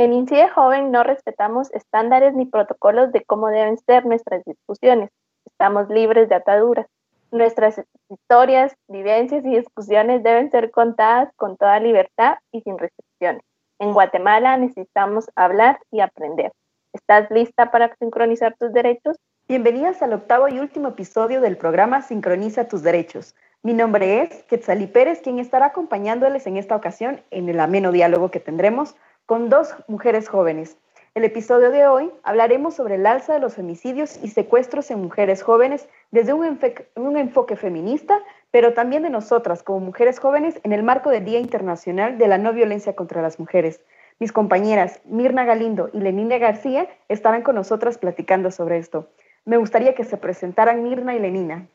En INCIDE Joven no respetamos estándares ni protocolos de cómo deben ser nuestras discusiones. Estamos libres de ataduras. Nuestras historias, vivencias y discusiones deben ser contadas con toda libertad y sin restricciones. En Guatemala necesitamos hablar y aprender. ¿Estás lista para sincronizar tus derechos? Bienvenidas al octavo y último episodio del programa Sincroniza tus derechos. Mi nombre es Quetzalí Pérez, quien estará acompañándoles en esta ocasión en el ameno diálogo que tendremos con dos mujeres jóvenes. El episodio de hoy hablaremos sobre el alza de los femicidios y secuestros en mujeres jóvenes desde un, enfoque feminista, pero también de nosotras como mujeres jóvenes en el marco del Día Internacional de la No Violencia contra las Mujeres. Mis compañeras Mirna Galindo y Lenina García estarán con nosotras platicando sobre esto. Me gustaría que se presentaran Mirna y Lenina.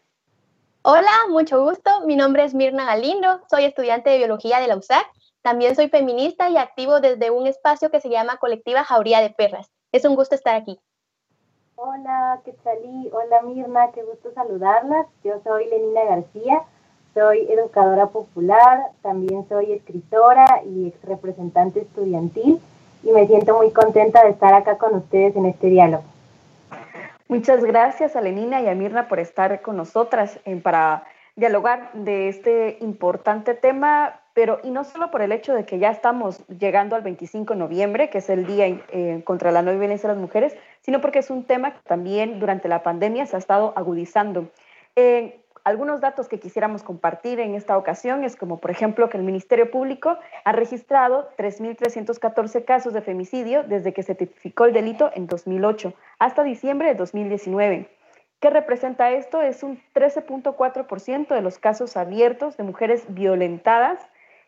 Hola, mucho gusto. Mi nombre es Mirna Galindo, soy estudiante de biología de la USAC también soy feminista y activo desde un espacio que se llama Colectiva Jauría de Perras. Es un gusto estar aquí. Hola, Quetzalí. Hola, Mirna. Qué gusto saludarlas. Yo soy Lenina García. Soy educadora popular, también soy escritora y ex representante estudiantil y me siento muy contenta de estar acá con ustedes en este diálogo. Muchas gracias a Lenina y a Mirna por estar con nosotras eh, para dialogar de este importante tema pero y no solo por el hecho de que ya estamos llegando al 25 de noviembre, que es el Día eh, contra la no violencia de las mujeres, sino porque es un tema que también durante la pandemia se ha estado agudizando. Eh, algunos datos que quisiéramos compartir en esta ocasión es como, por ejemplo, que el Ministerio Público ha registrado 3.314 casos de femicidio desde que se tipificó el delito en 2008 hasta diciembre de 2019. ¿Qué representa esto? Es un 13.4% de los casos abiertos de mujeres violentadas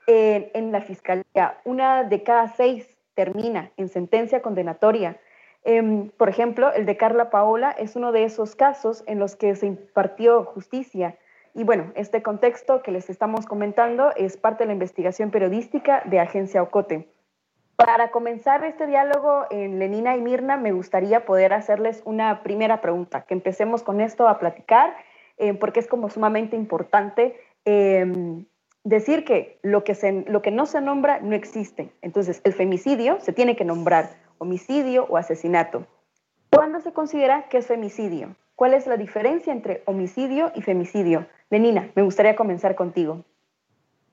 en la fiscalía. Una de cada seis termina en sentencia condenatoria. Em, por ejemplo, el de Carla Paola es uno de esos casos en los que se impartió justicia. Y bueno, este contexto que les estamos comentando es parte de la investigación periodística de Agencia Ocote. Para comenzar este diálogo en Lenina y Mirna, me gustaría poder hacerles una primera pregunta, que empecemos con esto a platicar, eh, porque es como sumamente importante em, decir que lo que, se, lo que no se nombra no existe. Entonces, el femicidio se tiene que nombrar homicidio o asesinato. ¿Cuándo se considera que es femicidio? ¿Cuál es la diferencia entre homicidio y femicidio? Lenina, me gustaría comenzar contigo.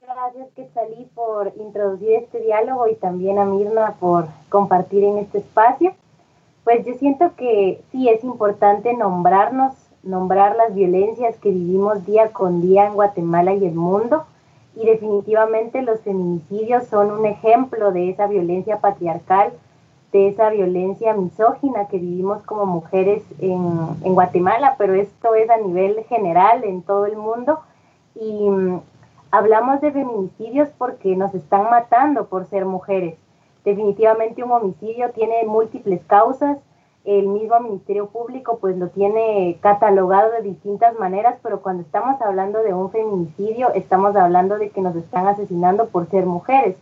Gracias, Quetzalí, por introducir este diálogo y también a Mirna por compartir en este espacio. Pues yo siento que sí es importante nombrarnos, nombrar las violencias que vivimos día con día en Guatemala y el mundo y definitivamente los feminicidios son un ejemplo de esa violencia patriarcal, de esa violencia misógina que vivimos como mujeres en, Guatemala, pero esto es a nivel general en todo el mundo y mm, hablamos de feminicidios porque nos están matando por ser mujeres. Definitivamente un homicidio tiene múltiples causas, el mismo Ministerio Público pues lo tiene catalogado de distintas maneras, pero cuando estamos hablando de un feminicidio, estamos hablando de que nos están asesinando por ser mujeres.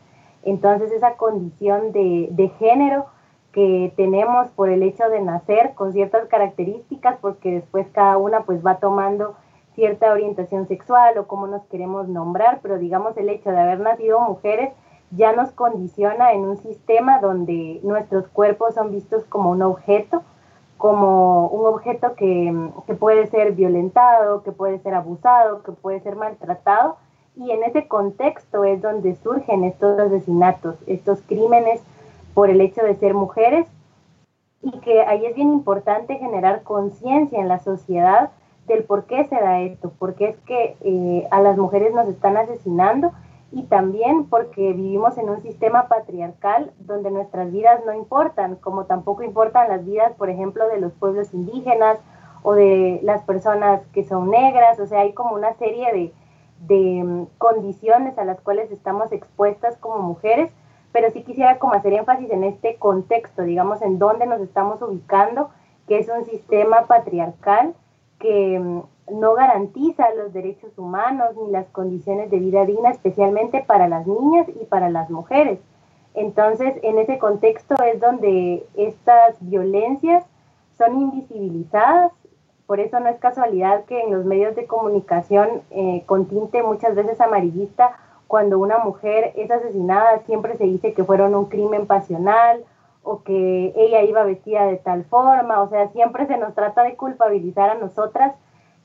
Entonces esa condición de, de género que tenemos por el hecho de nacer con ciertas características, porque después cada una pues va tomando cierta orientación sexual o cómo nos queremos nombrar, pero digamos el hecho de haber nacido mujeres ya nos condiciona en un sistema donde nuestros cuerpos son vistos como un objeto, como un objeto que, puede ser violentado, que puede ser abusado, que puede ser maltratado. Y en ese contexto es donde surgen estos asesinatos, estos crímenes por el hecho de ser mujeres. Y que ahí es bien importante generar conciencia en la sociedad del por qué se da esto, por qué es que eh, a las mujeres nos están asesinando y también porque vivimos en un sistema patriarcal donde nuestras vidas no importan, como tampoco importan las vidas, por ejemplo, de los pueblos indígenas o de las personas que son negras, o sea, hay como una serie de, mm, condiciones a las cuales estamos expuestas como mujeres, pero sí quisiera como hacer énfasis en este contexto, digamos, en dónde nos estamos ubicando, que es un sistema patriarcal que mm, no garantiza los derechos humanos ni las condiciones de vida digna, especialmente para las niñas y para las mujeres. Entonces, en ese contexto es donde estas violencias son invisibilizadas, por eso no es casualidad que en los medios de comunicación eh, con tinte muchas veces amarillista, cuando una mujer es asesinada siempre se dice que fueron un crimen pasional o que ella iba vestida de tal forma, o sea, siempre se nos trata de culpabilizar a nosotras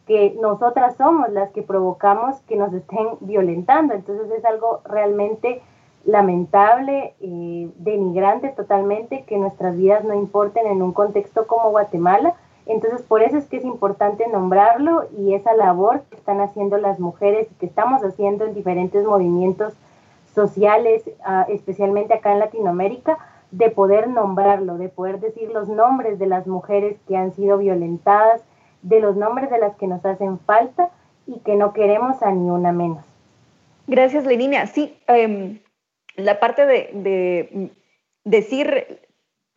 que nosotras somos las que provocamos que nos estén violentando. Entonces es algo realmente lamentable, eh, denigrante totalmente, que nuestras vidas no importen en un contexto como Guatemala. Entonces por eso es que es importante nombrarlo y esa labor que están haciendo las mujeres y que estamos haciendo en diferentes movimientos sociales, ah, especialmente acá en Latinoamérica, de poder nombrarlo, de poder decir los nombres de las mujeres que han sido violentadas, de los nombres de las que nos hacen falta y que no queremos a ni una menos. Gracias, Lenina. Sí, em, la parte de, decir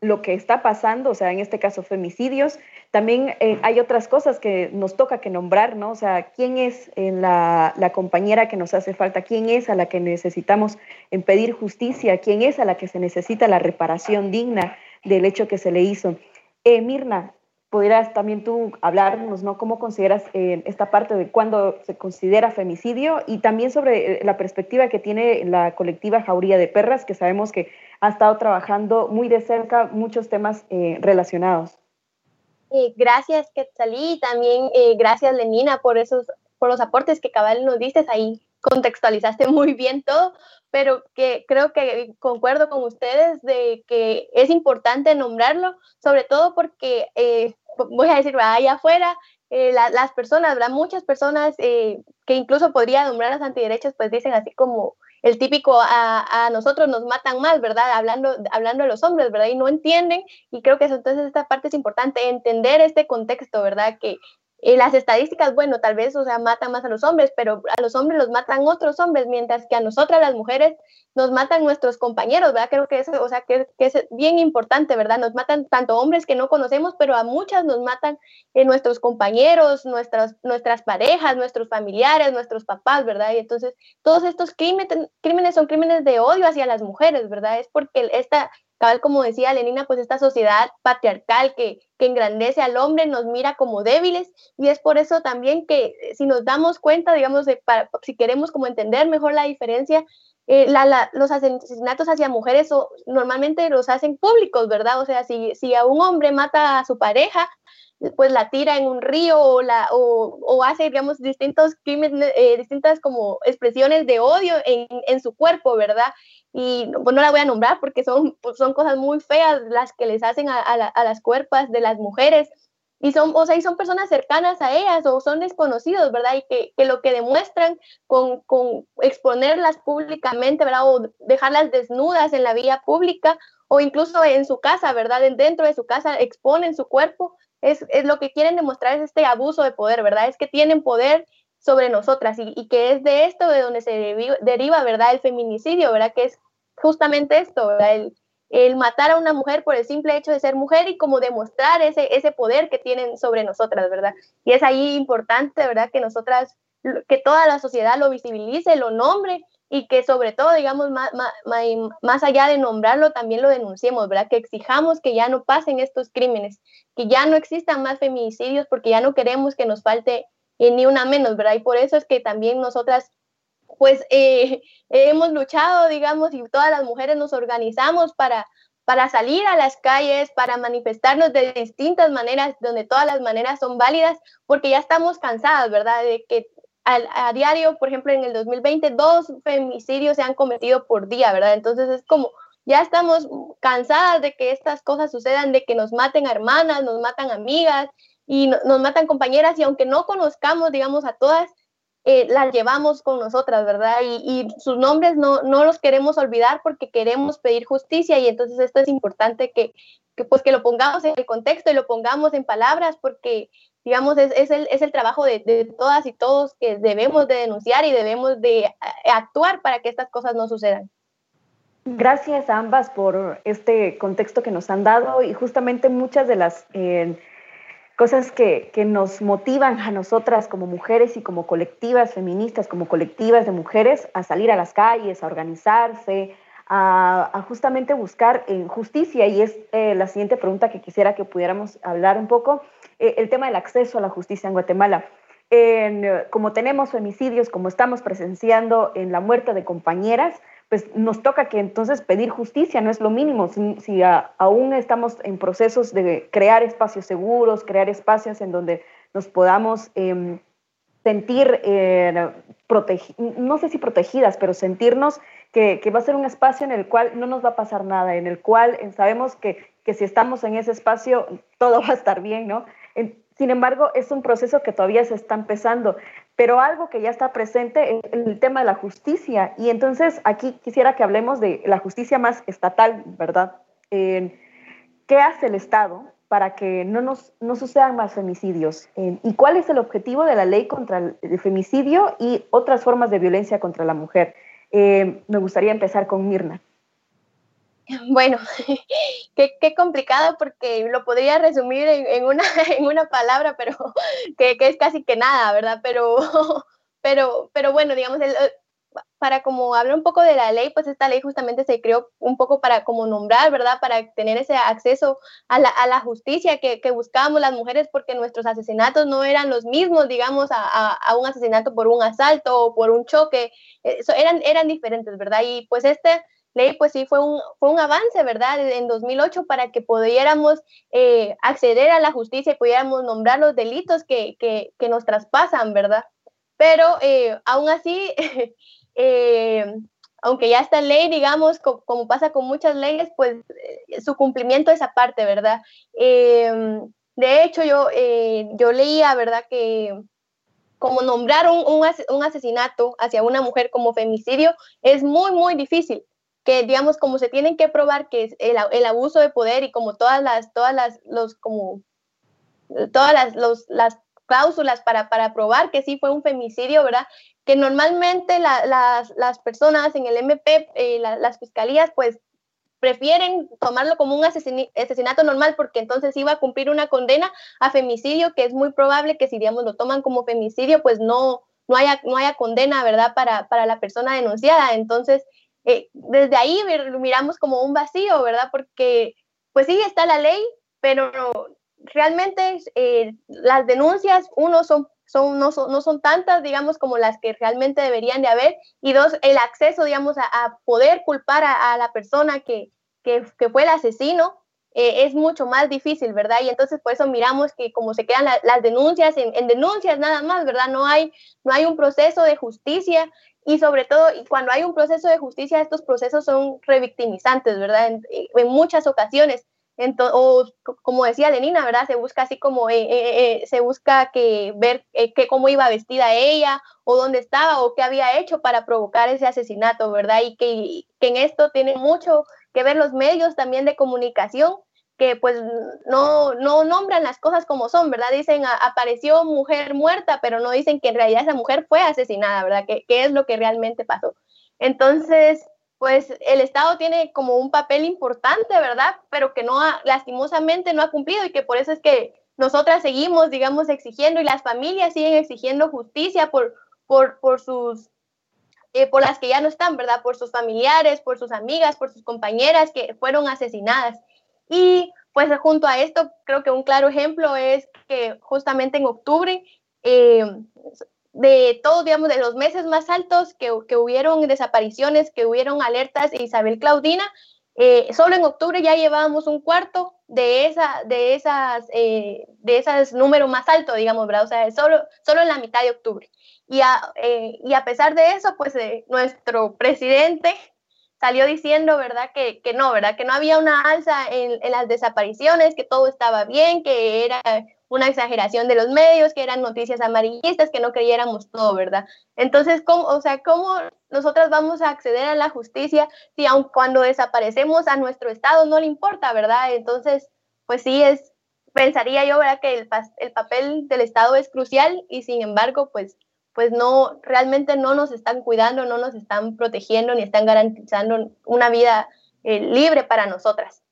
lo que está pasando, o sea, en este caso femicidios, también eh, hay otras cosas que nos toca que nombrar, ¿no? O sea, ¿quién es eh, la, la, compañera que nos hace falta? ¿Quién es a la que necesitamos pedir justicia? ¿Quién es a la que se necesita la reparación digna del hecho que se le hizo? Eh, Mirna, pudieras también tú hablarnos, ¿no? ¿Cómo consideras eh, esta parte de cuándo se considera femicidio y también sobre eh, la perspectiva que tiene la colectiva Jauría de Perras, que sabemos que ha estado trabajando muy de cerca muchos temas eh, relacionados? gracias, Quetzalí, y también gracias, Lenina, por esos por los aportes que cabal nos diste ahí contextualizaste muy bien todo, pero que creo que concuerdo con ustedes de que es importante nombrarlo, sobre todo porque voy a decir, allá afuera, eh, las personas, ¿verdad? Muchas personas eh, que incluso podría nombrar las antiderechas, pues dicen así como el típico a, a, nosotros nos matan más, ¿verdad? Hablando, hablando de los hombres, ¿verdad? Y no entienden, y creo que eso, entonces esta parte es importante, entender este contexto, ¿verdad? Que, las estadísticas, bueno, tal vez, o sea, matan más a los hombres, pero a los hombres los matan otros hombres, mientras que a nosotras las mujeres nos matan nuestros compañeros, ¿verdad? Creo que eso, o sea, que, es bien importante, ¿verdad? Nos matan tanto hombres que no conocemos, pero a muchas nos matan eh, nuestros compañeros, nuestras, nuestras parejas, nuestros familiares, nuestros papás, ¿verdad? Y entonces, todos estos crímenes, crímenes son crímenes de odio hacia las mujeres, ¿verdad? Es porque esta, cabal como decía Lenina, pues esta sociedad patriarcal que, engrandece al hombre nos mira como débiles y es por eso también que eh, si nos damos cuenta, digamos, de, si queremos como entender mejor la diferencia, eh, los asesinatos hacia mujeres normalmente los hacen públicos, ¿verdad? O sea, si, si a un hombre mata a su pareja, pues la tira en un río o, la, o, hace, digamos, distintos crímenes, eh, distintas como expresiones de odio en, su cuerpo, ¿verdad? Y pues no la voy a nombrar porque son, pues, son cosas muy feas las que les hacen a, a, las cuerpas de las mujeres. Y son, o sea, y son personas cercanas a ellas o son desconocidos, ¿verdad? Y que, que lo que demuestran con, con exponerlas públicamente, ¿verdad? O dejarlas desnudas en la vía pública o incluso en su casa, ¿verdad? Dentro de su casa exponen su cuerpo, es, lo que quieren demostrar es este abuso de poder, ¿verdad? Es que tienen poder sobre nosotras y, que es de esto de donde se deriva, ¿verdad? El feminicidio, ¿verdad? Que es justamente esto. El, el, matar a una mujer por el simple hecho de ser mujer y como demostrar ese, ese poder que tienen sobre nosotras, ¿verdad? Y es ahí importante, ¿verdad? Que nosotras, que toda la sociedad lo visibilice, lo nombre y que sobre todo, digamos, más, más, allá de nombrarlo, también lo denunciemos, ¿verdad? Que exijamos que ya no pasen estos crímenes, que ya no existan más feminicidios porque ya no queremos que nos falte eh, ni una menos, ¿verdad? Y por eso es que también nosotras, pues, eh, hemos luchado, digamos, y todas las mujeres nos organizamos para, para salir a las calles, para manifestarnos de distintas maneras, donde todas las maneras son válidas, porque ya estamos cansadas, ¿verdad? De que a, diario, por ejemplo, en el 2020, dos femicidios se han cometido por día, ¿verdad? Entonces es como, ya estamos cansadas de que estas cosas sucedan, de que nos maten hermanas, nos matan amigas y nos matan compañeras y aunque no conozcamos, digamos, a todas, eh, las llevamos con nosotras, ¿verdad? Y, sus nombres no, no, los queremos olvidar porque queremos pedir justicia y entonces esto es importante que, que, pues, que lo pongamos en el contexto y lo pongamos en palabras porque digamos, es, es, el, es el, trabajo de, de, todas y todos que debemos de denunciar y debemos de eh, actuar para que estas cosas no sucedan. Gracias a ambas por este contexto que nos han dado y justamente muchas de las eh, cosas que, que, nos motivan a nosotras como mujeres y como colectivas feministas, como colectivas de mujeres, a salir a las calles, a organizarse, a, a justamente buscar justicia. Y es eh, la siguiente pregunta que quisiera que pudiéramos hablar un poco. Eh, el tema del acceso a la justicia en Guatemala. En, como tenemos femicidios, como estamos presenciando en la muerte de compañeras, pues nos toca que entonces pedir justicia no es lo mínimo. Si, aún estamos en procesos de crear espacios seguros, crear espacios en donde nos podamos em, sentir, eh, no sé si protegidas, pero sentirnos que, va a ser un espacio en el cual no nos va a pasar nada, en el cual sabemos que, que si estamos en ese espacio todo va a estar bien, ¿no? Sin embargo, es un proceso que todavía se está empezando, pero algo que ya está presente es el tema de la justicia. Y entonces aquí quisiera que hablemos de la justicia más estatal, ¿verdad? ¿Qué hace el Estado para que no, nos, no sucedan más femicidios? ¿Y cuál es el objetivo de la ley contra el femicidio y otras formas de violencia contra la mujer? Eh, me gustaría empezar con Mirna. Bueno, qué, qué, complicado porque lo podría resumir en, una, en una palabra, pero que, es casi que nada, ¿verdad? Pero, pero, pero bueno, digamos, para como hablar un poco de la ley, pues esta ley justamente se creó un poco para como nombrar, ¿verdad? Para tener ese acceso a la, a la justicia que, que, buscábamos las mujeres porque nuestros asesinatos no eran los mismos, digamos, a, a, un asesinato por un asalto o por un choque, Eso, eran, eran diferentes, ¿verdad? Y pues este ley, pues sí, fue un, fue un avance, ¿verdad? En 2008 para que pudiéramos eh, acceder a la justicia y pudiéramos nombrar los delitos que, que, que nos traspasan, ¿verdad? Pero eh, aún así, eh, aunque ya está en ley, digamos, como, pasa con muchas leyes, pues su cumplimiento es aparte, ¿verdad? de hecho, yo, yo leía, ¿verdad? Que como nombrar un, un, asesinato hacia una mujer como femicidio es muy, muy difícil que digamos como se tienen que probar que es el, el, abuso de poder y como todas las todas las los como todas las, los, las cláusulas para, para probar que sí fue un femicidio, ¿verdad? Que normalmente las, las, personas en el MP, eh, las fiscalías, pues prefieren tomarlo como un asesinato normal porque entonces iba a cumplir una condena a femicidio, que es muy probable que si, digamos, lo toman como femicidio, pues no, no, haya, no haya condena, ¿verdad?, para, para la persona denunciada. Entonces, eh, desde ahí miramos como un vacío, ¿verdad? Porque pues sí está la ley, pero realmente eh, las denuncias, uno, son, no, son, tantas, digamos, como las que realmente deberían de haber, y dos, el acceso, digamos, a, poder culpar a, la persona que, fue el asesino. Eh, es mucho más difícil, ¿verdad? Y entonces por eso miramos que como se quedan las denuncias en, en, denuncias nada más, ¿verdad? No hay, no hay un proceso de justicia y sobre todo cuando hay un proceso de justicia, estos procesos son revictimizantes, ¿verdad? En, en muchas ocasiones. Entonces, o como decía Lenina, ¿verdad? Se busca así como, eh, eh, eh, se busca que ver que cómo iba vestida ella, o dónde estaba, o qué había hecho para provocar ese asesinato, ¿verdad? Y que, que en esto tiene mucho que ver los medios también de comunicación, que pues no, no nombran las cosas como son, ¿verdad? Dicen apareció mujer muerta, pero no dicen que en realidad esa mujer fue asesinada, ¿verdad? ¿Qué, qué es lo que realmente pasó? Entonces, pues el Estado tiene como un papel importante, ¿verdad? Pero que no ha, lastimosamente no ha cumplido y que por eso es que nosotras seguimos, digamos, exigiendo y las familias siguen exigiendo justicia por, por, por sus eh, por las que ya no están, ¿verdad? Por sus familiares, por sus amigas, por sus compañeras que fueron asesinadas. Y pues junto a esto, creo que un claro ejemplo es que justamente en octubre, eh, de todos, digamos, de los meses más altos que, que, hubieron desapariciones, que hubieron alertas Isabel Claudina, eh, solo en octubre ya llevábamos un cuarto de, esa, de esas, eh, de esas números más altos, digamos, ¿verdad? O sea, solo, solo en la mitad de octubre. Y a, y a pesar de eso, pues nuestro presidente salió diciendo, ¿verdad? Que, que, no, ¿verdad? Que no había una alza en, en, las desapariciones, que todo estaba bien, que era una exageración de los medios, que eran noticias amarillistas, que no creyéramos todo, ¿verdad? Entonces, ¿cómo, o sea, ¿cómo nosotras vamos a acceder a la justicia si aun cuando desaparecemos a nuestro Estado no le importa, ¿verdad? Entonces, pues sí, es, pensaría yo, ¿verdad? Que el, el papel del Estado es crucial y sin embargo, pues pues no, realmente no nos están cuidando, no nos están protegiendo ni están garantizando una vida eh, libre para nosotras.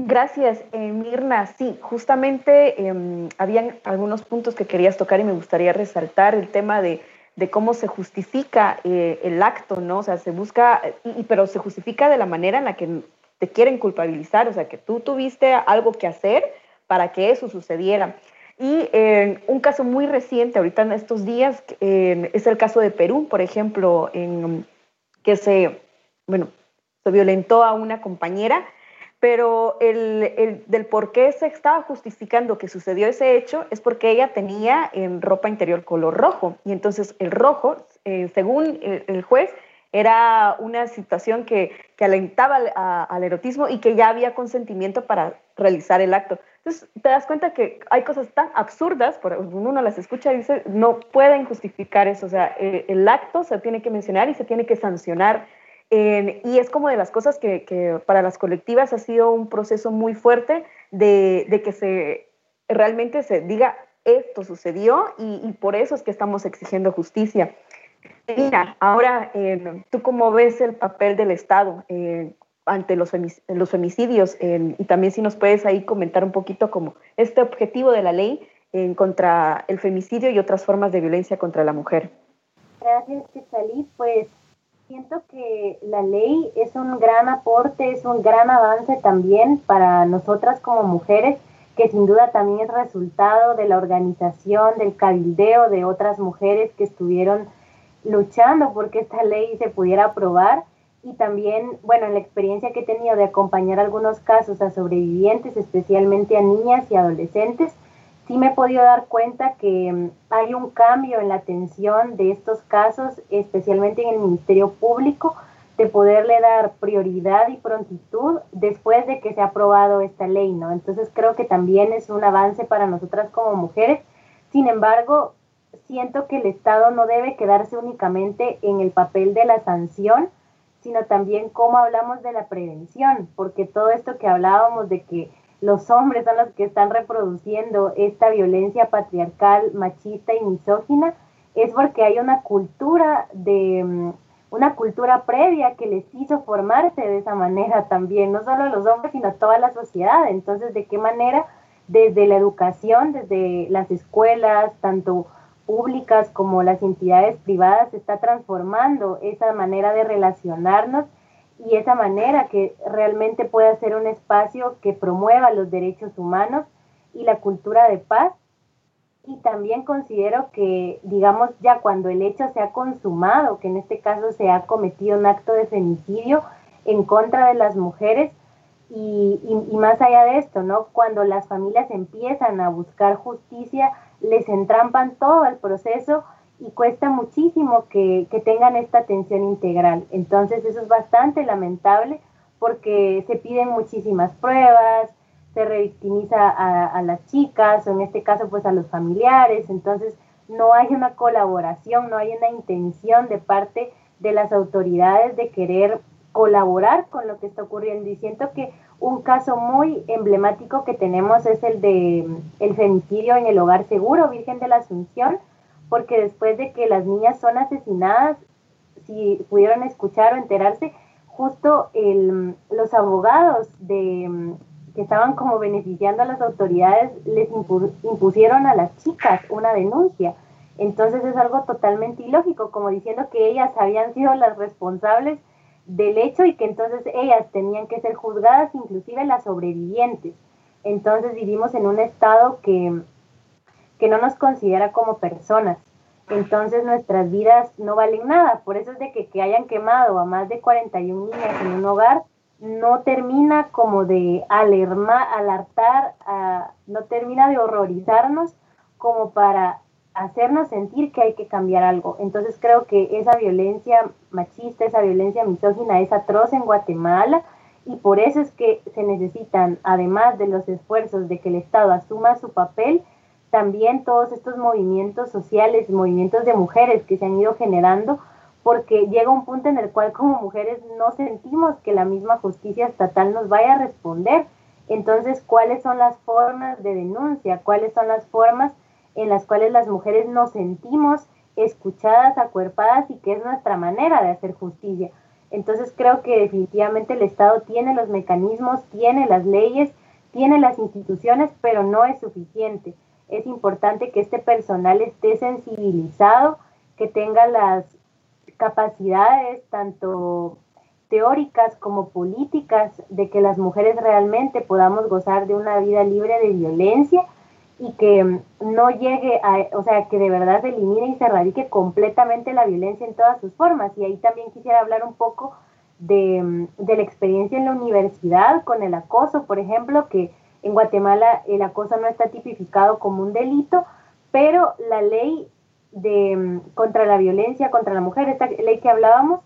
Gracias, eh, Mirna. Sí, justamente eh, habían algunos puntos que querías tocar y me gustaría resaltar el tema de, de cómo se justifica eh, el acto, ¿no? O sea, se busca, y, pero se justifica de la manera en la que te quieren culpabilizar, o sea, que tú tuviste algo que hacer para que eso sucediera. Y eh, un caso muy reciente, ahorita en estos días, es el caso de Perú, por ejemplo, en, que se, bueno, se violentó a una compañera, pero el, del por qué se estaba justificando que sucedió ese hecho es porque ella tenía en ropa interior color rojo. Y entonces el rojo, eh, según el, juez, era una situación que, alentaba al, erotismo y que ya había consentimiento para realizar el acto. Entonces te das cuenta que hay cosas tan absurdas, uno las escucha y dice, no pueden justificar eso. O sea, eh, el acto se tiene que mencionar y se tiene que sancionar y es como de las cosas que, para las colectivas ha sido un proceso muy fuerte de, que se realmente se diga esto sucedió y, por eso es que estamos exigiendo justicia. Mira, ahora, eh, ¿tú cómo ves el papel del Estado eh, ante los, los femicidios? y también si nos puedes ahí comentar un poquito como este objetivo de la ley en contra el femicidio y otras formas de violencia contra la mujer. Gracias, Quetzalí. Pues Siento que la ley es un gran aporte, es un gran avance también para nosotras como mujeres, que sin duda también es resultado de la organización, del cabildeo de otras mujeres que estuvieron luchando porque esta ley se pudiera aprobar y también, bueno, en la experiencia que he tenido de acompañar algunos casos a sobrevivientes, especialmente a niñas y adolescentes, sí me he podido dar cuenta que mm, hay un cambio en la atención de estos casos, especialmente en el Ministerio Público, de poderle dar prioridad y prontitud después de que se ha aprobado esta ley, ¿no? Entonces creo que también es un avance para nosotras como mujeres. Sin embargo, siento que el Estado no debe quedarse únicamente en el papel de la sanción, sino también cómo hablamos de la prevención, porque todo esto que hablábamos de que los hombres son los que están reproduciendo esta violencia patriarcal, machista y misógina, es porque hay una cultura de mm, una cultura previa que les hizo formarse de esa manera también, no solo los hombres, sino toda la sociedad. Entonces, ¿de qué manera desde la educación, desde las escuelas, tanto públicas como las entidades privadas, está transformando esa manera de relacionarnos y esa manera que realmente pueda ser un espacio que promueva los derechos humanos y la cultura de paz. Y también considero que, digamos, ya cuando el hecho se ha consumado, que en este caso se ha cometido un acto de femicidio en contra de las mujeres, y, y, más allá de esto, ¿no? Cuando las familias empiezan a buscar justicia, les entrampan todo el proceso y cuesta muchísimo que, tengan esta atención integral. Entonces eso es bastante lamentable porque se piden muchísimas pruebas, se revictimiza a, las chicas o en este caso pues a los familiares, entonces no hay una colaboración, no hay una intención de parte de las autoridades de querer colaborar con lo que está ocurriendo y siento que un caso muy emblemático que tenemos es el de el femicidio en el hogar seguro Virgen de la Asunción porque después de que las niñas son asesinadas, si pudieron escuchar o enterarse, justo el, los abogados de, que estaban como beneficiando a las autoridades les impusieron a las chicas una denuncia. Entonces es algo totalmente ilógico, como diciendo que ellas habían sido las responsables del hecho y que entonces ellas tenían que ser juzgadas, inclusive las sobrevivientes. Entonces vivimos en un estado que que no nos considera como personas. Entonces nuestras vidas no valen nada. Por eso es de que, que hayan quemado a más de 41 niñas en un hogar no termina como de alerma, alertar, no termina de horrorizarnos como para hacernos sentir que hay que cambiar algo. Entonces creo que esa violencia machista, esa violencia misógina es atroz en Guatemala y por eso es que se necesitan, además de los esfuerzos de que el Estado asuma su papel, también todos estos movimientos sociales, movimientos de mujeres que se han ido generando, porque llega un punto en el cual como mujeres no sentimos que la misma justicia estatal nos vaya a responder. Entonces, ¿cuáles son las formas de denuncia? ¿Cuáles son las formas en las cuales las mujeres nos sentimos escuchadas, acuerpadas y que es nuestra manera de hacer justicia? Entonces, creo que definitivamente el Estado tiene los mecanismos, tiene las leyes, tiene las instituciones, pero no es suficiente es importante que este personal esté sensibilizado, que tenga las capacidades tanto teóricas como políticas de que las mujeres realmente podamos gozar de una vida libre de violencia y que no llegue a, o sea, que de verdad se elimine y se erradique completamente la violencia en todas sus formas. Y ahí también quisiera hablar un poco de, de, la experiencia en la universidad con el acoso, por ejemplo, que en Guatemala el acoso no está tipificado como un delito, pero la ley de, contra la violencia contra la mujer, esta ley que hablábamos,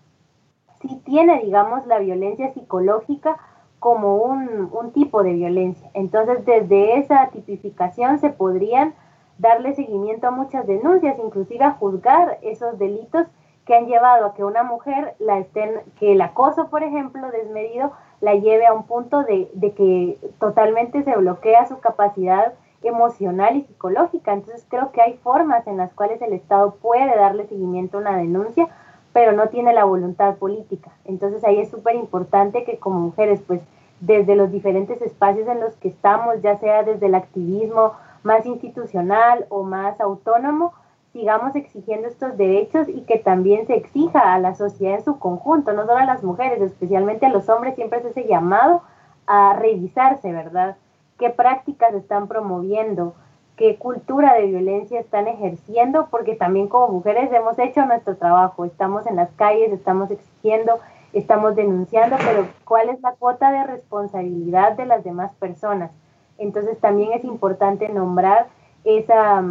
sí tiene, digamos, la violencia psicológica como un, un tipo de violencia. Entonces, desde esa tipificación se podrían darle seguimiento a muchas denuncias, inclusive a juzgar esos delitos que han llevado a que una mujer la estén, que el acoso, por ejemplo, desmedido, la lleve a un punto de, de que totalmente se bloquea su capacidad emocional y psicológica. Entonces creo que hay formas en las cuales el Estado puede darle seguimiento a una denuncia, pero no tiene la voluntad política. Entonces ahí es súper importante que como mujeres, pues desde los diferentes espacios en los que estamos, ya sea desde el activismo más institucional o más autónomo, sigamos exigiendo estos derechos y que también se exija a la sociedad en su conjunto, no solo a las mujeres, especialmente a los hombres, siempre es ese llamado a revisarse, ¿verdad? ¿Qué prácticas están promoviendo? ¿Qué cultura de violencia están ejerciendo? Porque también como mujeres hemos hecho nuestro trabajo, estamos en las calles, estamos exigiendo, estamos denunciando, pero ¿cuál es la cuota de responsabilidad de las demás personas? Entonces también es importante nombrar esa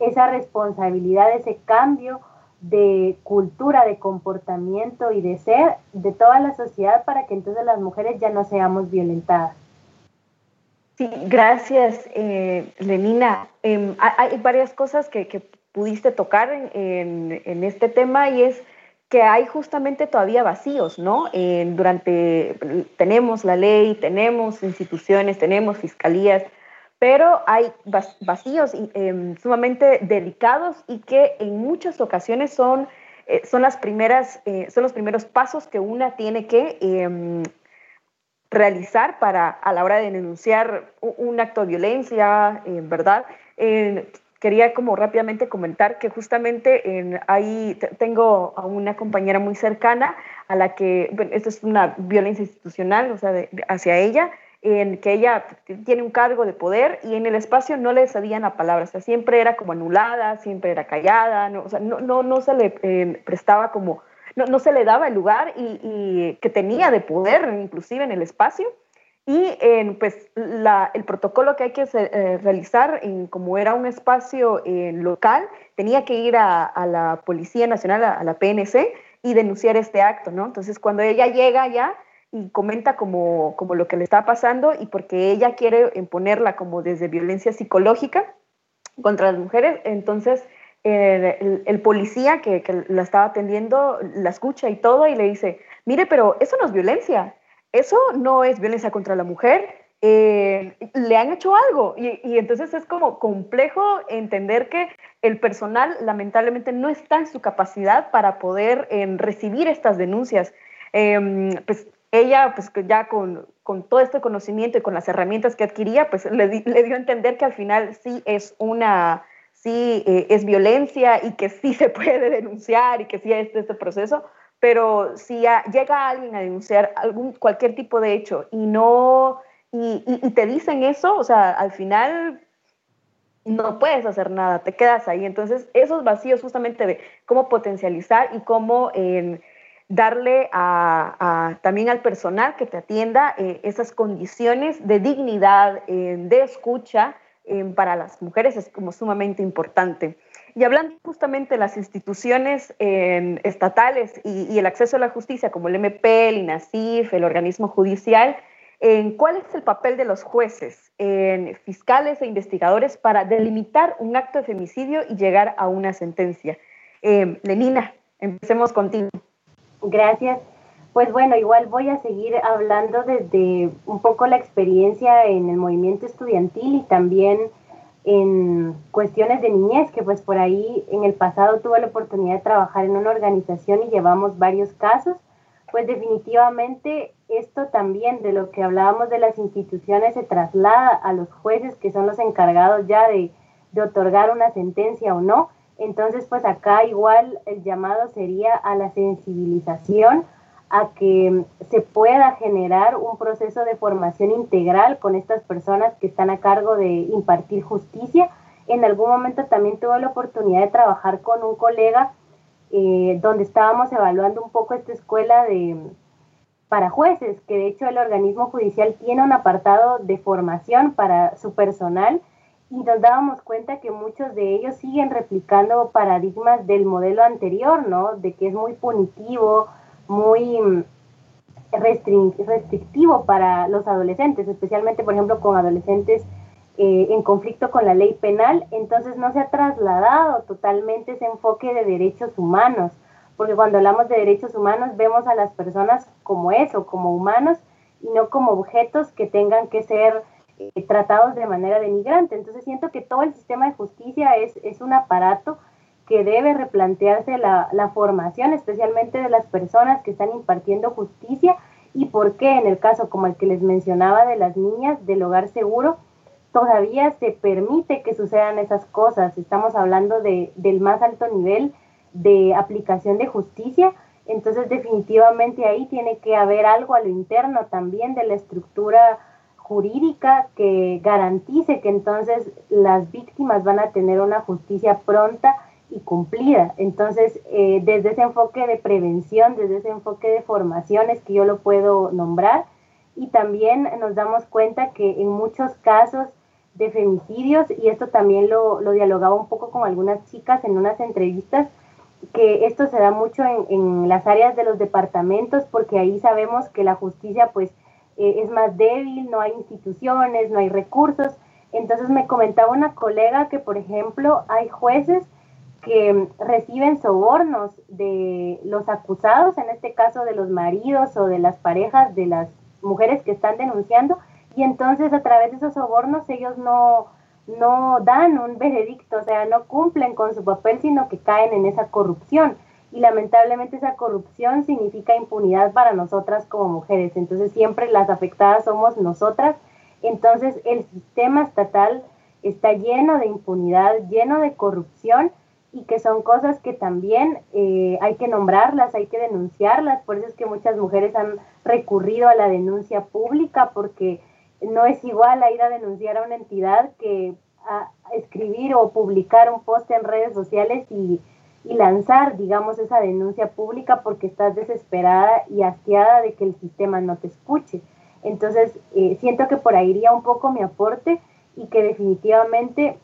esa responsabilidad, ese cambio de cultura, de comportamiento y de ser de toda la sociedad para que entonces las mujeres ya no seamos violentadas. Sí, gracias, eh, Lenina. Em, hay varias cosas que, que pudiste tocar en, en, este tema y es que hay justamente todavía vacíos, ¿no? durante, tenemos la ley, tenemos instituciones, tenemos fiscalías, pero hay vacíos em, sumamente delicados y que en muchas ocasiones son, eh, son, las primeras, eh, son los primeros pasos que una tiene que em, realizar para, a la hora de denunciar un, acto de violencia, ¿verdad? Quería como rápidamente comentar que justamente en, ahí tengo a una compañera muy cercana a la que, bueno, esto es una violencia institucional, o sea, hacia ella, en que ella tiene un cargo de poder y en el espacio no le cedían la palabra, o sea, siempre era como anulada, siempre era callada, no, o sea, no, no, no se le eh, prestaba como, no, no, se le daba el lugar y, que tenía de poder inclusive en el espacio. Y pues el protocolo que hay que eh, realizar, como era un espacio eh, local, tenía que ir a, la Policía Nacional, a, la PNC, y denunciar este acto, ¿no? Entonces, cuando ella llega ya, y comenta como, lo que le está pasando y porque ella quiere imponerla como desde violencia psicológica contra las mujeres, entonces eh, el, policía que, la estaba atendiendo la escucha y todo y le dice, mire, pero eso no es violencia, eso no es violencia contra la mujer, eh, le han hecho algo. Y, entonces es como complejo entender que el personal lamentablemente no está en su capacidad para poder eh, recibir estas denuncias. Eh, pues ella, pues ya con, con, todo este conocimiento y con las herramientas que adquiría, pues le, le dio a entender que al final sí es una, sí eh, es violencia y que sí se puede denunciar y que sí es este proceso, pero si llega alguien a denunciar algún, cualquier tipo de hecho y no, y, te dicen eso, o sea, al final no puedes hacer nada, te quedas ahí. Entonces, esos vacíos justamente de cómo potencializar y cómo... en darle a, también al personal que te atienda eh, esas condiciones de dignidad, eh, de escucha eh, para las mujeres es como sumamente importante. Y hablando justamente de las instituciones estatales y, el acceso a la justicia, como el MP, el INASIF, el organismo judicial, ¿cuál es el papel de los jueces, fiscales e investigadores para delimitar un acto de femicidio y llegar a una sentencia? Lenina, empecemos contigo. Gracias. Pues bueno, igual voy a seguir hablando desde un poco la experiencia en el movimiento estudiantil y también en cuestiones de niñez, que pues por ahí en el pasado tuve la oportunidad de trabajar en una organización y llevamos varios casos, pues definitivamente esto también de lo que hablábamos de las instituciones se traslada a los jueces que son los encargados ya de, de otorgar una sentencia o no. Entonces, pues acá igual el llamado sería a la sensibilización, a que se pueda generar un proceso de formación integral con estas personas que están a cargo de impartir justicia. En algún momento también tuve la oportunidad de trabajar con un colega eh, donde estábamos evaluando un poco esta escuela de, para jueces, que de hecho el organismo judicial tiene un apartado de formación para su personal y nos dábamos cuenta que muchos de ellos siguen replicando paradigmas del modelo anterior, ¿no? De que es muy punitivo, muy mm, restrictivo para los adolescentes, especialmente, por ejemplo, con adolescentes eh, en conflicto con la ley penal, entonces no se ha trasladado totalmente ese enfoque de derechos humanos, porque cuando hablamos de derechos humanos vemos a las personas como eso, como humanos y no como objetos que tengan que ser eh, tratados de manera denigrante. Entonces siento que todo el sistema de justicia es, es un aparato que debe replantearse la, formación, especialmente de las personas que están impartiendo justicia y por qué en el caso como el que les mencionaba de las niñas del hogar seguro, todavía se permite que sucedan esas cosas. Estamos hablando de, del más alto nivel de aplicación de justicia, entonces definitivamente ahí tiene que haber algo a lo interno también de la estructura jurídica que garantice que entonces las víctimas van a tener una justicia pronta y cumplida. Entonces, eh, desde ese enfoque de prevención, desde ese enfoque de formación es que yo lo puedo nombrar. Y también nos damos cuenta que en muchos casos de femicidios, y esto también lo, lo dialogaba un poco con algunas chicas en unas entrevistas, que esto se da mucho en, en las áreas de los departamentos, porque ahí sabemos que la justicia pues eh, es más débil, no hay instituciones, no hay recursos. Entonces me comentaba una colega que, por ejemplo, hay jueces que reciben sobornos de los acusados, en este caso de los maridos o de las parejas de las mujeres que están denunciando, y entonces a través de esos sobornos ellos no, no dan un veredicto, o sea, no cumplen con su papel, sino que caen en esa corrupción y lamentablemente esa corrupción significa impunidad para nosotras como mujeres. Entonces siempre las afectadas somos nosotras. Entonces el sistema estatal está lleno de impunidad, lleno de corrupción y que son cosas que también eh, hay que nombrarlas, hay que denunciarlas. Por eso es que muchas mujeres han recurrido a la denuncia pública porque no es igual a ir a denunciar a una entidad que a escribir o publicar un post en redes sociales y lanzar, digamos, esa denuncia pública porque estás desesperada y hastiada de que el sistema no te escuche. Entonces, eh, siento que por ahí iría un poco mi aporte y que definitivamente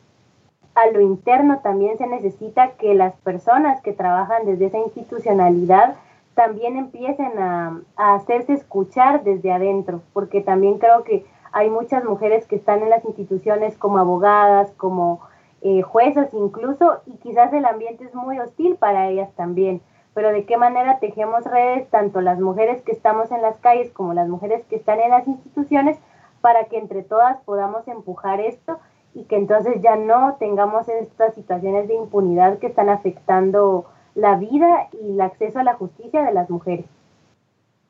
a lo interno también se necesita que las personas que trabajan desde esa institucionalidad también empiecen a, a hacerse escuchar desde adentro, porque también creo que hay muchas mujeres que están en las instituciones como abogadas, como eh, juezas incluso, y quizás el ambiente es muy hostil para ellas también. Pero de qué manera tejemos redes, tanto las mujeres que estamos en las calles como las mujeres que están en las instituciones, para que entre todas podamos empujar esto y que entonces ya no tengamos estas situaciones de impunidad que están afectando la vida y el acceso a la justicia de las mujeres.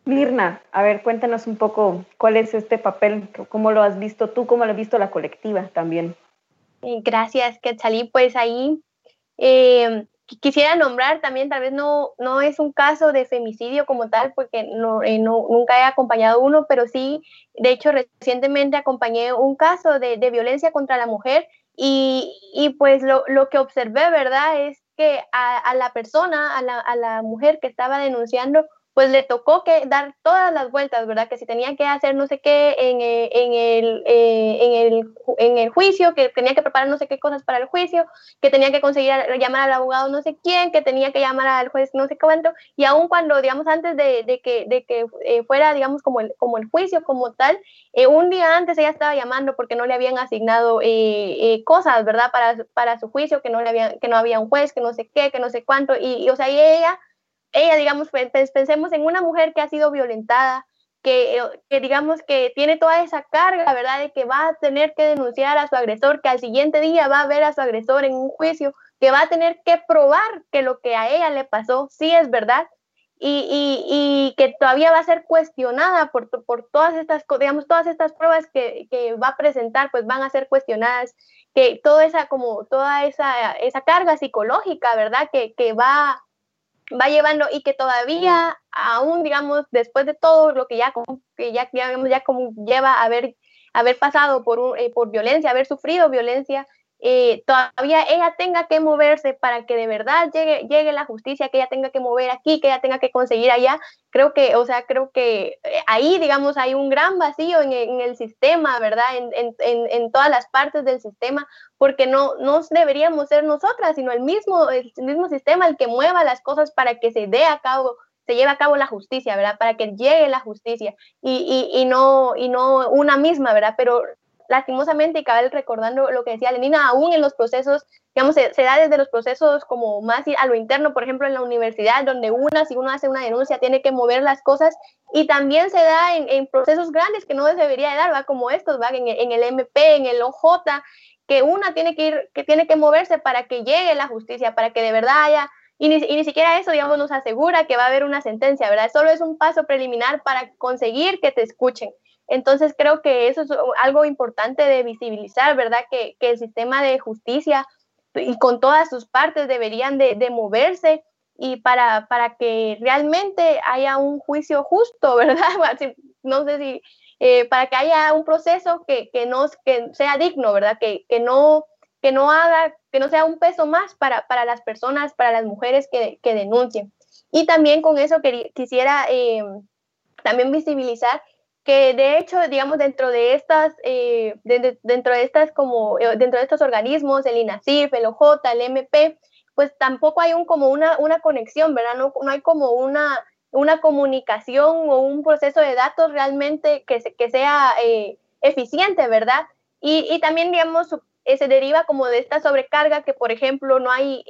Mirna, a ver, cuéntanos un poco cuál es este papel, cómo lo has visto tú, cómo lo ha visto la colectiva también. Gracias, Quetzalí. Pues ahí eh, quisiera nombrar también, tal vez no, no es un caso de femicidio como tal, porque no, eh, no, nunca he acompañado uno, pero sí, de hecho, recientemente acompañé un caso de, de violencia contra la mujer y, y pues lo, lo, que observé, ¿verdad? Es que a, a la persona, a la, a la mujer que estaba denunciando, pues le tocó que dar todas las vueltas, ¿verdad? Que si tenía que hacer no sé qué en, eh, en, el, eh, en, el, en el juicio, que tenía que preparar no sé qué cosas para el juicio, que tenía que conseguir llamar al abogado no sé quién, que tenía que llamar al juez no sé cuánto, y aún cuando, digamos, antes de, de que, de que eh, fuera, digamos, como el, como el juicio como tal, un día antes ella estaba llamando porque no le habían asignado cosas, ¿verdad? Para, para su juicio, que no, le habían, que no había un juez, que no sé qué, que no sé cuánto, y, y o sea, ella ella, digamos, pensemos en una mujer que ha sido violentada, que, eh, que, digamos que tiene toda esa carga, ¿verdad? De que va a tener que denunciar a su agresor, que al siguiente día va a ver a su agresor en un juicio, que va a tener que probar que lo que a ella le pasó sí es verdad y, y, que todavía va a ser cuestionada por, por todas estas, digamos, todas estas pruebas que, que, va a presentar, pues van a ser cuestionadas, que toda esa, como toda esa, esa carga psicológica, ¿verdad? Que, que va va llevando y que todavía aún digamos después de todo lo que ya que ya ya como lleva a haber haber pasado por un, eh, por violencia haber sufrido violencia eh, todavía ella tenga que moverse para que de verdad llegue, llegue la justicia, que ella tenga que mover aquí, que ella tenga que conseguir allá. Creo que, o sea, creo que eh, ahí, digamos, hay un gran vacío en, en el sistema, ¿verdad? En, en, en, todas las partes del sistema, porque no, no deberíamos ser nosotras, sino el mismo, el mismo sistema el que mueva las cosas para que se dé a cabo se lleve a cabo la justicia, ¿verdad? Para que llegue la justicia y, y, y, no, y no una misma, ¿verdad? Pero lastimosamente, y cabal recordando lo que decía Lenina, aún en los procesos, digamos, se, da desde los procesos como más a lo interno, por ejemplo, en la universidad, donde una, si uno hace una denuncia, tiene que mover las cosas, y también se da en, procesos grandes que no se debería de dar, ¿va? Como estos, ¿va? En, en el MP, en el OJ, que una tiene que ir, que tiene que moverse para que llegue la justicia, para que de verdad haya y ni, y ni, siquiera eso, digamos, nos asegura que va a haber una sentencia, ¿verdad? Solo es un paso preliminar para conseguir que te escuchen. Entonces creo que eso es algo importante de visibilizar, ¿verdad? Que, que el sistema de justicia y con todas sus partes deberían de, de moverse y para, para, que realmente haya un juicio justo, ¿verdad? No sé si, eh, para que haya un proceso que, que, no, que sea digno, ¿verdad? Que, que, no, que no haga, que no sea un peso más para, para las personas, para las mujeres que, que denuncien. Y también con eso quisiera eh, también visibilizar que de hecho, digamos, dentro de estas, eh, dentro de estas como, eh, dentro de estos organismos, el INACIF, el OJ, el MP, pues tampoco hay un, como una, una conexión, ¿verdad? No, no hay como una, una comunicación o un proceso de datos realmente que, que sea eh, eficiente, ¿verdad? Y, y, también, digamos, se deriva como de esta sobrecarga que, por ejemplo, no hay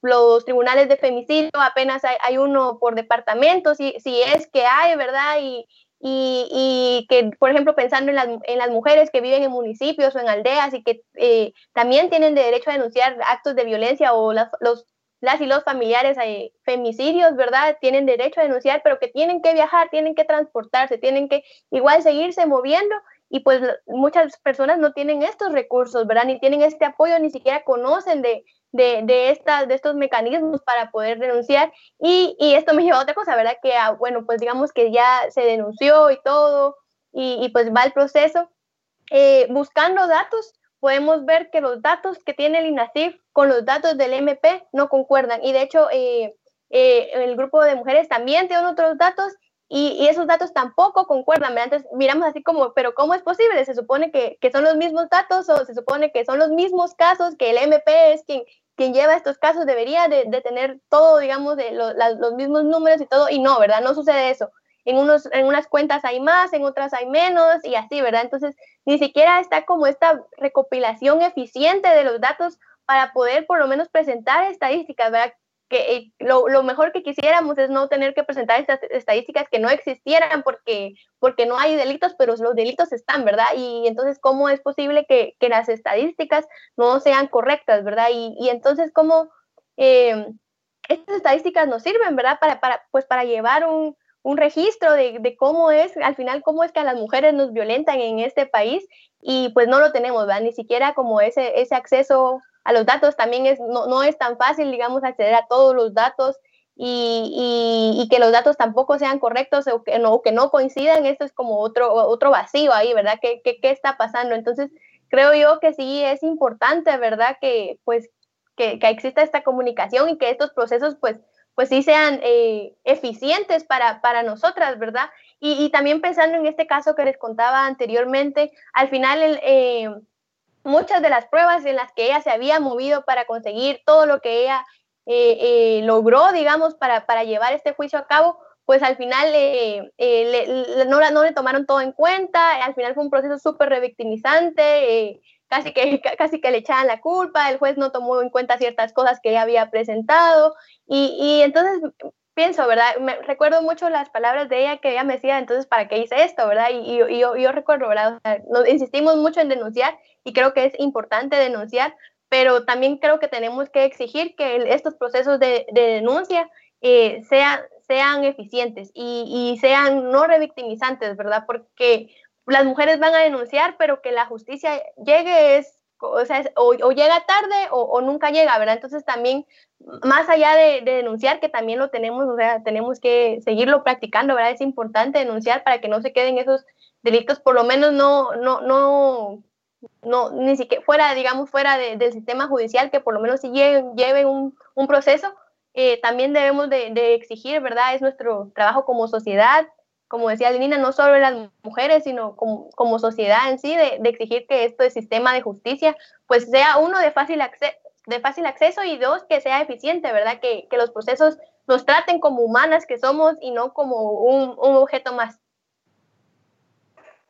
los tribunales de femicidio, apenas hay, hay, uno por departamento, si, si es que hay, ¿verdad? Y, y, que, por ejemplo, pensando en las, en las, mujeres que viven en municipios o en aldeas y que eh, también tienen derecho a denunciar actos de violencia o las, los, las y los familiares eh, femicidios, ¿verdad? Tienen derecho a denunciar, pero que tienen que viajar, tienen que transportarse, tienen que igual seguirse moviendo y pues muchas personas no tienen estos recursos, ¿verdad? Ni tienen este apoyo, ni siquiera conocen de, de, de, esta, de estos mecanismos para poder denunciar. Y, y, esto me lleva a otra cosa, ¿verdad? Que, ah, bueno, pues digamos que ya se denunció y todo, y, y pues va el proceso. Eh, buscando datos, podemos ver que los datos que tiene el INACIF con los datos del MP no concuerdan. Y de hecho, eh, eh, el grupo de mujeres también tiene otros datos y, y, esos datos tampoco concuerdan. miramos así como, pero ¿cómo es posible? Se supone que, que, son los mismos datos o se supone que son los mismos casos, que el MP es quien, quien lleva estos casos debería de, tener todo, digamos, de los mismos números y todo, y no, ¿verdad? No sucede eso. En, unos, en unas cuentas hay más, en otras hay menos, y así, ¿verdad? Entonces, ni siquiera está como esta recopilación eficiente de los datos para poder por lo menos presentar estadísticas, ¿verdad? Que eh, lo, mejor que quisiéramos es no tener que presentar estas estadísticas que no existieran porque, porque no hay delitos, pero los delitos están, ¿verdad? Y entonces, ¿cómo es posible que, que las estadísticas no sean correctas, ¿verdad? Y, y entonces, ¿cómo eh, estas estadísticas nos sirven, ¿verdad? Para, para, pues para llevar un, un registro de, de, cómo es, al final, cómo es que a las mujeres nos violentan en este país y pues no lo tenemos, ¿verdad? Ni siquiera como ese, ese acceso a los datos también es, no, no es tan fácil, digamos, acceder a todos los datos y, y, que los datos tampoco sean correctos o que no, que no coincidan, esto es como otro, otro vacío ahí, ¿verdad? ¿Qué, ¿Qué, qué, está pasando? Entonces, creo yo que sí es importante, ¿verdad? Que pues que, que exista esta comunicación y que estos procesos pues pues sí sean eh, eficientes para, para nosotras, ¿verdad? Y, y, también pensando en este caso que les contaba anteriormente, al final el, eh, muchas de las pruebas en las que ella se había movido para conseguir todo lo que ella eh, eh, logró, digamos, para, para, llevar este juicio a cabo, pues al final eh, le, le, no, le tomaron todo en cuenta, al final fue un proceso súper revictimizante, casi, que, casi que le echaban la culpa, el juez no tomó en cuenta ciertas cosas que ella había presentado, y entonces pienso, ¿verdad? Me, recuerdo mucho las palabras de ella que ella me decía, entonces, ¿para qué hice esto, verdad? Y, yo, recuerdo, ¿verdad? O sea, insistimos mucho en denunciar y creo que es importante denunciar, pero también creo que tenemos que exigir que el, estos procesos de, de denuncia eh, sea, sean eficientes y, sean no revictimizantes, ¿verdad? Porque las mujeres van a denunciar, pero que la justicia llegue es o sea, o, llega tarde o, nunca llega, ¿verdad? Entonces también, más allá de, de, denunciar, que también lo tenemos, o sea, tenemos que seguirlo practicando, ¿verdad? Es importante denunciar para que no se queden esos delitos, por lo menos no, no, no, no, ni siquiera fuera, digamos, fuera del sistema judicial, que por lo menos si lleven, un, un, proceso, eh, también debemos de, de, exigir, ¿verdad? Es nuestro trabajo como sociedad, como decía Lenina, no solo las mujeres, sino como, como sociedad en sí, de, de, exigir que esto el sistema de justicia, pues sea uno de fácil, acceso, de fácil acceso y dos, que sea eficiente, ¿verdad? Que, que los procesos nos traten como humanas que somos y no como un, un objeto más.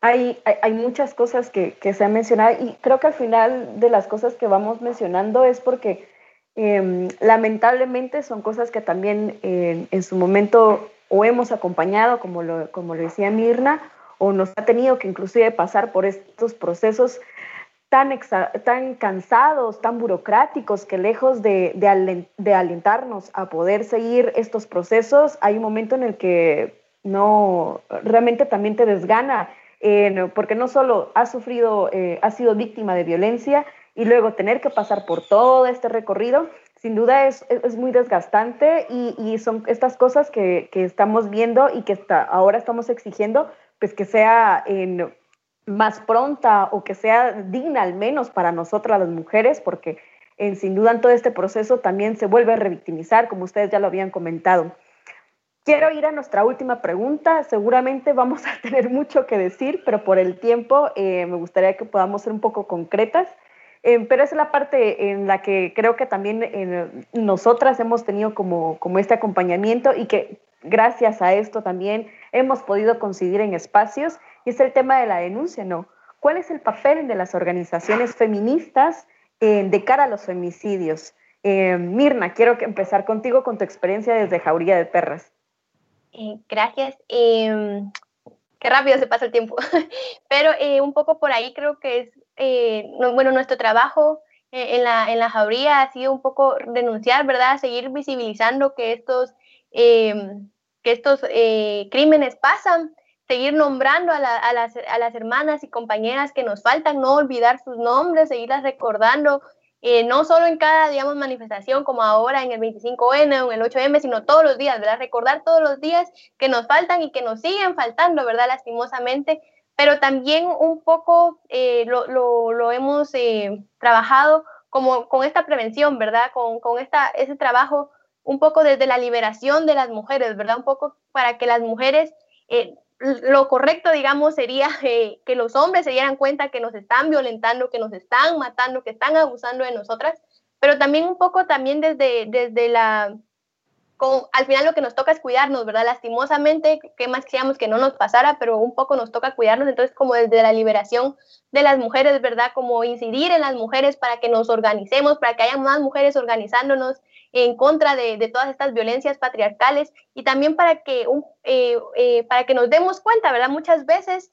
Hay, hay, muchas cosas que, que, se han mencionado y creo que al final de las cosas que vamos mencionando es porque eh, lamentablemente son cosas que también eh, en su momento o hemos acompañado, como lo, como lo decía Mirna, o nos ha tenido que inclusive pasar por estos procesos tan, tan cansados, tan burocráticos, que lejos de, de, de, alentarnos a poder seguir estos procesos, hay un momento en el que no, realmente también te desgana porque no solo ha sufrido, eh, ha sido víctima de violencia y luego tener que pasar por todo este recorrido, sin duda es, es muy desgastante y, y, son estas cosas que, que, estamos viendo y que está, ahora estamos exigiendo, pues que sea en, más pronta o que sea digna al menos para nosotras las mujeres, porque en, sin duda en todo este proceso también se vuelve a revictimizar, como ustedes ya lo habían comentado. Quiero ir a nuestra última pregunta. Seguramente vamos a tener mucho que decir, pero por el tiempo eh, me gustaría que podamos ser un poco concretas. Eh, pero es la parte en la que creo que también eh, nosotras hemos tenido como, como este acompañamiento y que gracias a esto también hemos podido coincidir en espacios, y es el tema de la denuncia, ¿no? ¿Cuál es el papel de las organizaciones feministas de cara a los femicidios? Mirna, quiero empezar contigo con tu experiencia desde Jauría de Perras. Eh, gracias. Em, qué rápido se pasa el tiempo. Pero eh, un poco por ahí creo que es, eh, bueno, nuestro trabajo en, la, en jauría ha sido un poco denunciar, ¿verdad? Seguir visibilizando que estos, em, que estos crímenes pasan, seguir nombrando a, a, las, a las hermanas y compañeras que nos faltan, no olvidar sus nombres, seguirlas recordando eh, no solo en cada, digamos, manifestación como ahora en el 25N o en el 8M, sino todos los días, ¿verdad? Recordar todos los días que nos faltan y que nos siguen faltando, ¿verdad? Lastimosamente, pero también un poco eh, lo, lo, hemos eh, trabajado como con esta prevención, ¿verdad? Con, con esta, ese trabajo un poco desde la liberación de las mujeres, ¿verdad? Un poco para que las mujeres lo correcto, digamos, sería eh, que los hombres se dieran cuenta que nos están violentando, que nos están matando, que están abusando de nosotras, pero también un poco también desde, desde la... Con, al final lo que nos toca es cuidarnos, ¿verdad? Lastimosamente, que más queríamos que no nos pasara, pero un poco nos toca cuidarnos, entonces como desde la liberación de las mujeres, ¿verdad? Como incidir en las mujeres para que nos organicemos, para que haya más mujeres organizándonos, en contra de, todas estas violencias patriarcales y también para que, eh, eh, para que nos demos cuenta, ¿verdad? Muchas veces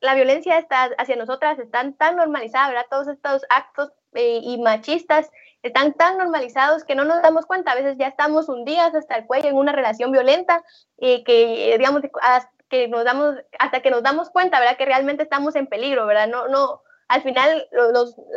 la violencia está hacia nosotras está tan normalizada, ¿verdad? Todos estos actos eh, y machistas están tan normalizados que no nos damos cuenta. A veces ya estamos hundidas hasta el cuello en una relación violenta que, digamos, que nos damos, hasta que nos damos cuenta, ¿verdad? Que realmente estamos en peligro, ¿verdad? No, no, al final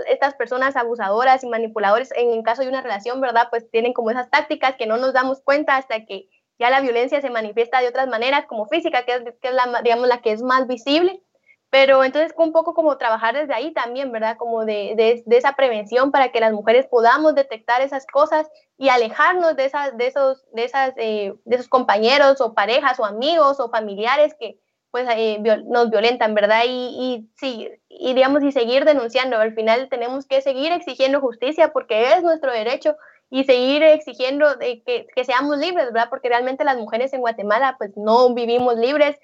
estas personas abusadoras y manipuladores, en el caso de una relación, ¿verdad? Pues tienen como esas tácticas que no nos damos cuenta hasta que ya la violencia se manifiesta de otras maneras, como física, que es, que es la, digamos, la que es más visible. Pero entonces un poco como trabajar desde ahí también, ¿verdad? Como de, de, esa prevención para que las mujeres podamos detectar esas cosas y alejarnos de, esas, de, esos, de, esas, eh, de esos compañeros o parejas o amigos o familiares que, pues eh, nos violentan, ¿verdad? Y, y sí, y digamos, y seguir denunciando. Al final tenemos que seguir exigiendo justicia porque es nuestro derecho y seguir exigiendo de que, que, seamos libres, ¿verdad? Porque realmente las mujeres en Guatemala pues no vivimos libres,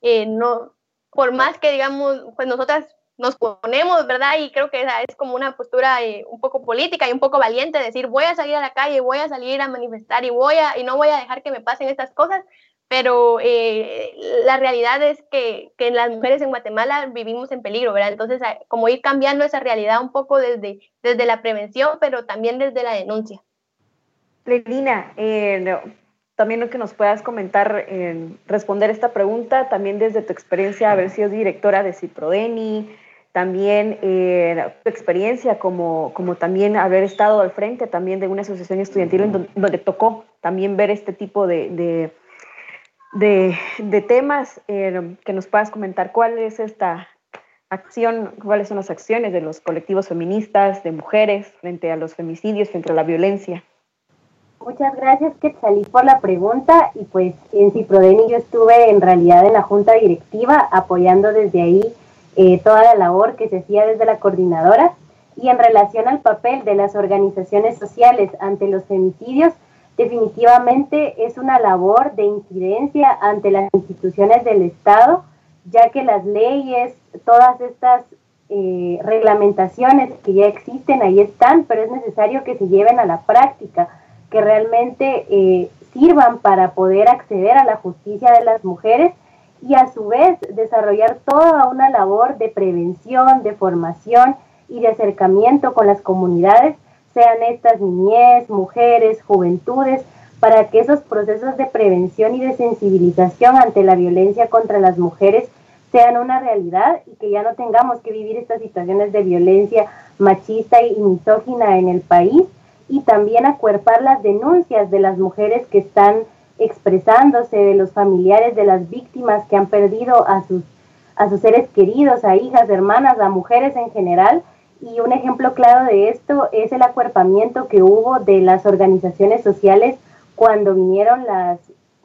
eh, no, por más que digamos, pues nosotras nos ponemos, ¿verdad? Y creo que esa es como una postura eh, un poco política y un poco valiente, decir voy a salir a la calle, voy a salir a manifestar y voy a, y no voy a dejar que me pasen estas cosas, pero eh, la realidad es que, que, las mujeres en Guatemala vivimos en peligro, ¿verdad? Entonces, como ir cambiando esa realidad un poco desde, desde la prevención, pero también desde la denuncia. Lelina, eh, también lo que nos puedas comentar, eh, responder esta pregunta, también desde tu experiencia, haber sido directora de Ciprodeni, también tu experiencia como, como también haber estado al frente también de una asociación estudiantil donde, donde tocó también ver este tipo de de, temas eh, que nos puedas comentar. ¿Cuál es esta, acción, cuáles son las acciones de los colectivos feministas, de mujeres, frente a los femicidios, frente a la violencia. Muchas gracias, Quetzalí, por la pregunta. Y pues en Ciprodeni yo estuve en realidad en la junta directiva apoyando desde ahí eh, toda la labor que se hacía desde la coordinadora. Y en relación al papel de las organizaciones sociales ante los femicidios, definitivamente es una labor de incidencia ante las instituciones del Estado, ya que las leyes, todas estas eh, reglamentaciones que ya existen, ahí están, pero es necesario que se lleven a la práctica que realmente eh, sirvan para poder acceder a la justicia de las mujeres y a su vez desarrollar toda una labor de prevención, de formación y de acercamiento con las comunidades, sean estas niñez, mujeres, juventudes, para que esos procesos de prevención y de sensibilización ante la violencia contra las mujeres sean una realidad y que ya no tengamos que vivir estas situaciones de violencia machista y misógina en el país y también acuerpar las denuncias de las mujeres que están expresándose, de los familiares de las víctimas que han perdido a sus, a sus seres queridos, a hijas, hermanas, a mujeres en general. Y un ejemplo claro de esto es el acuerpamiento que hubo de las organizaciones sociales cuando vinieron las,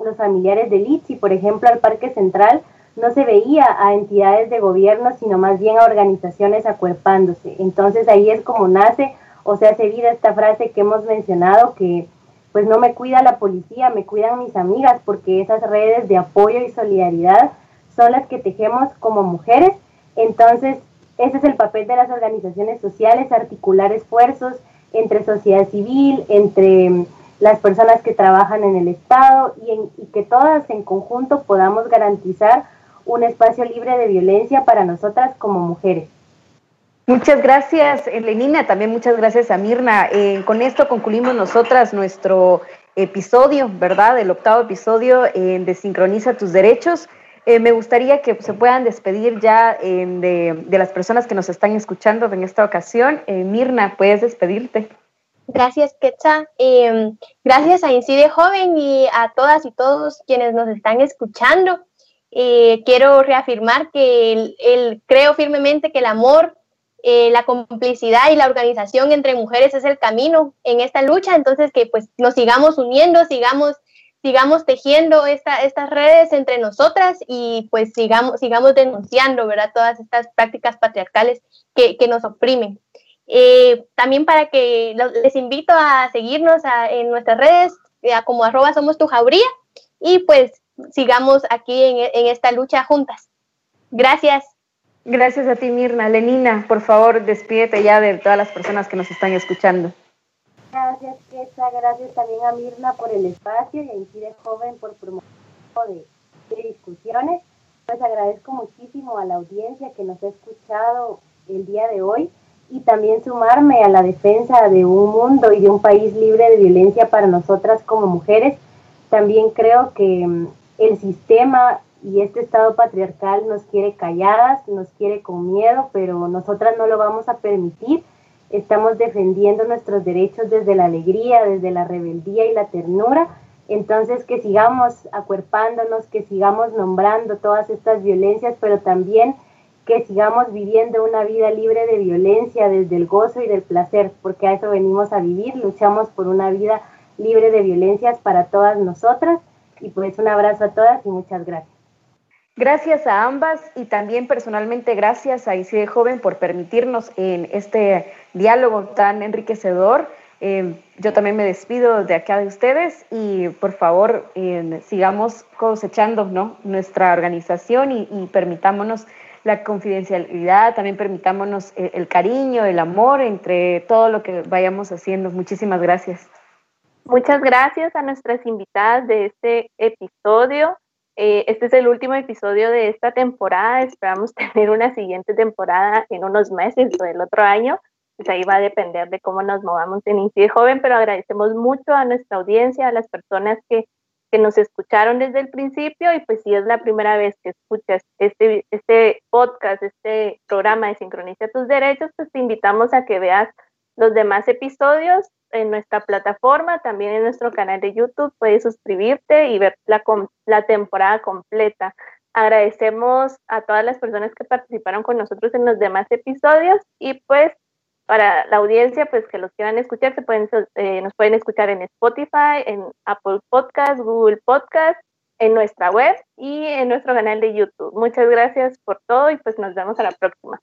los familiares de Litsi, por ejemplo, al Parque Central, no se veía a entidades de gobierno, sino más bien a organizaciones acuerpándose. Entonces ahí es como nace o sea, se vida esta frase que hemos mencionado que pues no me cuida la policía, me cuidan mis amigas, porque esas redes de apoyo y solidaridad son las que tejemos como mujeres. Entonces, ese es el papel de las organizaciones sociales, articular esfuerzos entre sociedad civil, entre las personas que trabajan en el Estado y, y que todas en conjunto podamos garantizar un espacio libre de violencia para nosotras como mujeres. Muchas gracias, Elenina. También muchas gracias a Mirna. Eh, con esto concluimos nosotras nuestro episodio, ¿verdad? El octavo episodio eh, de Sincroniza tus Derechos. Eh, me gustaría que se puedan despedir ya de, de, las personas que nos están escuchando en esta ocasión. Mirna, puedes despedirte. Gracias, Quetza. gracias a Incide Joven y a todas y todos quienes nos están escuchando. quiero reafirmar que creo firmemente que el amor eh, la complicidad y la organización entre mujeres es el camino en esta lucha, entonces que pues nos sigamos uniendo, sigamos, sigamos tejiendo esta, estas redes entre nosotras y pues sigamos, sigamos denunciando, ¿verdad? Todas estas prácticas patriarcales que, nos oprimen. Eh, también para que les invito a seguirnos en nuestras redes, como arroba somos tu jauría, y pues sigamos aquí en, en esta lucha juntas. Gracias. Gracias a ti, Mirna. Lenina, por favor, despídete ya de todas las personas que nos están escuchando. Gracias, Ketsa. Gracias también a Mirna por el espacio y a Incide Joven por promover de, de discusiones. Pues agradezco muchísimo a la audiencia que nos ha escuchado el día de hoy y también sumarme a la defensa de un mundo y de un país libre de violencia para nosotras como mujeres. También creo que mm, el sistema y este Estado patriarcal nos quiere calladas, nos quiere con miedo, pero nosotras no lo vamos a permitir. Estamos defendiendo nuestros derechos desde la alegría, desde la rebeldía y la ternura. Entonces que sigamos acuerpándonos, que sigamos nombrando todas estas violencias, pero también que sigamos viviendo una vida libre de violencia desde el gozo y del placer, porque a eso venimos a vivir, luchamos por una vida libre de violencias para todas nosotras. Y pues un abrazo a todas y muchas gracias. Gracias a ambas y también personalmente gracias a ICIDE Joven por permitirnos en este diálogo tan enriquecedor. Eh, yo también me despido de acá de ustedes y por favor eh, sigamos cosechando nuestra organización y, permitámonos la confidencialidad, también permitámonos el, el cariño, el amor entre todo lo que vayamos haciendo. Muchísimas gracias. Muchas gracias a nuestras invitadas de este episodio. Eh, este es el último episodio de esta temporada. Esperamos tener una siguiente temporada en unos meses o el otro año. Pues ahí va a depender de cómo nos movamos en Incide Joven, pero agradecemos mucho a nuestra audiencia, a las personas que, que nos escucharon desde el principio y pues si es la primera vez que escuchas este, este podcast, este programa de Sincroniza tus Derechos, pues te invitamos a que veas los demás episodios en nuestra plataforma, también en nuestro canal de YouTube. Puedes suscribirte y ver la, la temporada completa. Agradecemos a todas las personas que participaron con nosotros en los demás episodios y pues para la audiencia pues que los quieran escuchar se pueden, eh, nos pueden escuchar en Spotify, en Apple Podcast, Google Podcast, en nuestra web y en nuestro canal de YouTube. Muchas gracias por todo y pues nos vemos a la próxima.